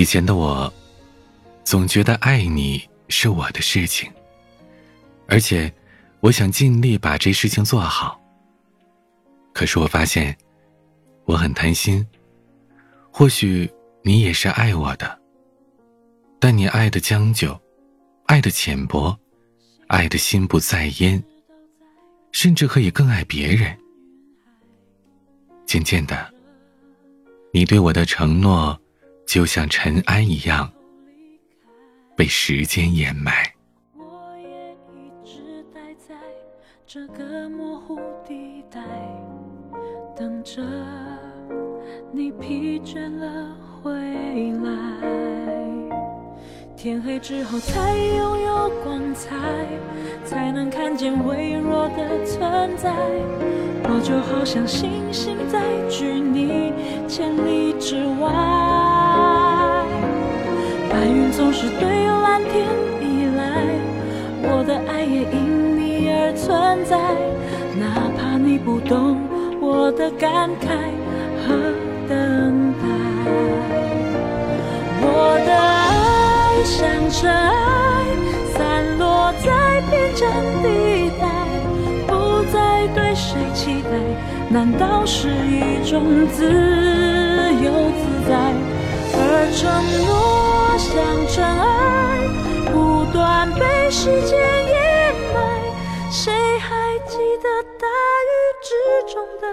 以前的我，总觉得爱你是我的事情，而且我想尽力把这事情做好。可是我发现，我很贪心。或许你也是爱我的，但你爱的将就，爱的浅薄，爱的心不在焉，甚至可以更爱别人。渐渐的，你对我的承诺，就像尘埃一样，被时间掩埋。我也一直待在这个模糊地带，等着你疲倦了回来。天黑之后才拥有光彩，才能看见微弱的存在。我就好像星星在距你千里之外。白云总是对蓝天依赖，我的爱也因你而存在。哪怕你不懂我的感慨和等待，我的爱。像尘埃散落在边疆地带，不再对谁期待，难道是一种自由自在？而承诺像尘埃，不断被时间掩埋，谁还记得大雨之中的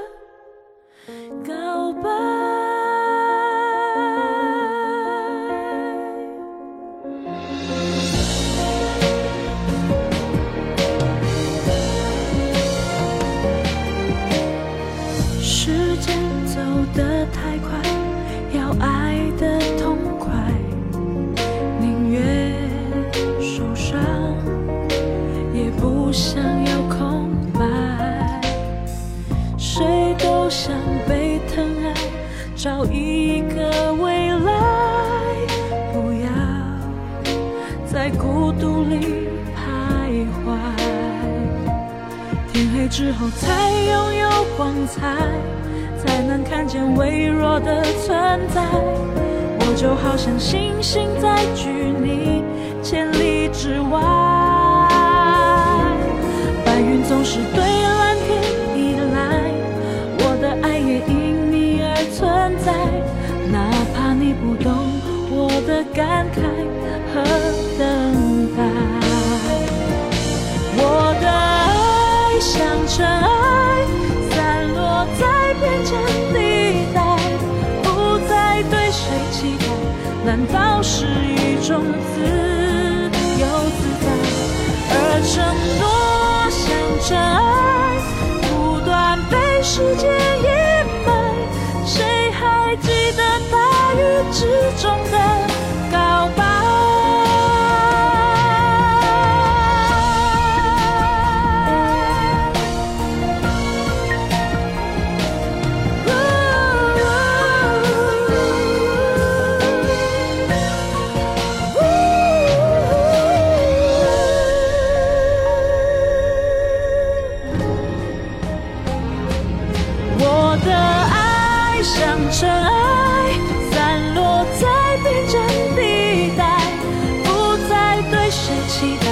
找一个未来，不要在孤独里徘徊。天黑之后才拥有光彩，才能看见微弱的存在。我就好像星星在距你千里之外。的感慨和等待。我的爱像尘埃，散落在边疆地带，不再对谁期待，难道是一种自由自在？而承诺像尘埃，不断被时间掩埋。谁还记得大雨之中的的爱像尘埃散落在边疆地带不再对谁期待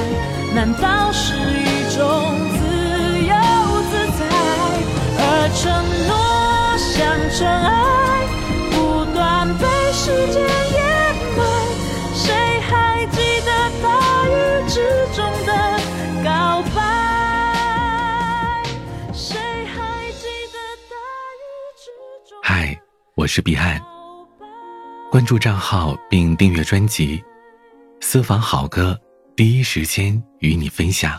难道是一种自由自在而承诺像尘埃？我是彼岸。关注账号并订阅专辑，私房好歌。第一时间与你分享。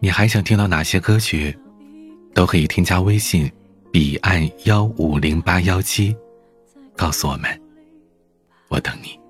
你还想听到哪些歌曲？都可以添加微信“彼岸幺五零八幺七”，告诉我们。我等你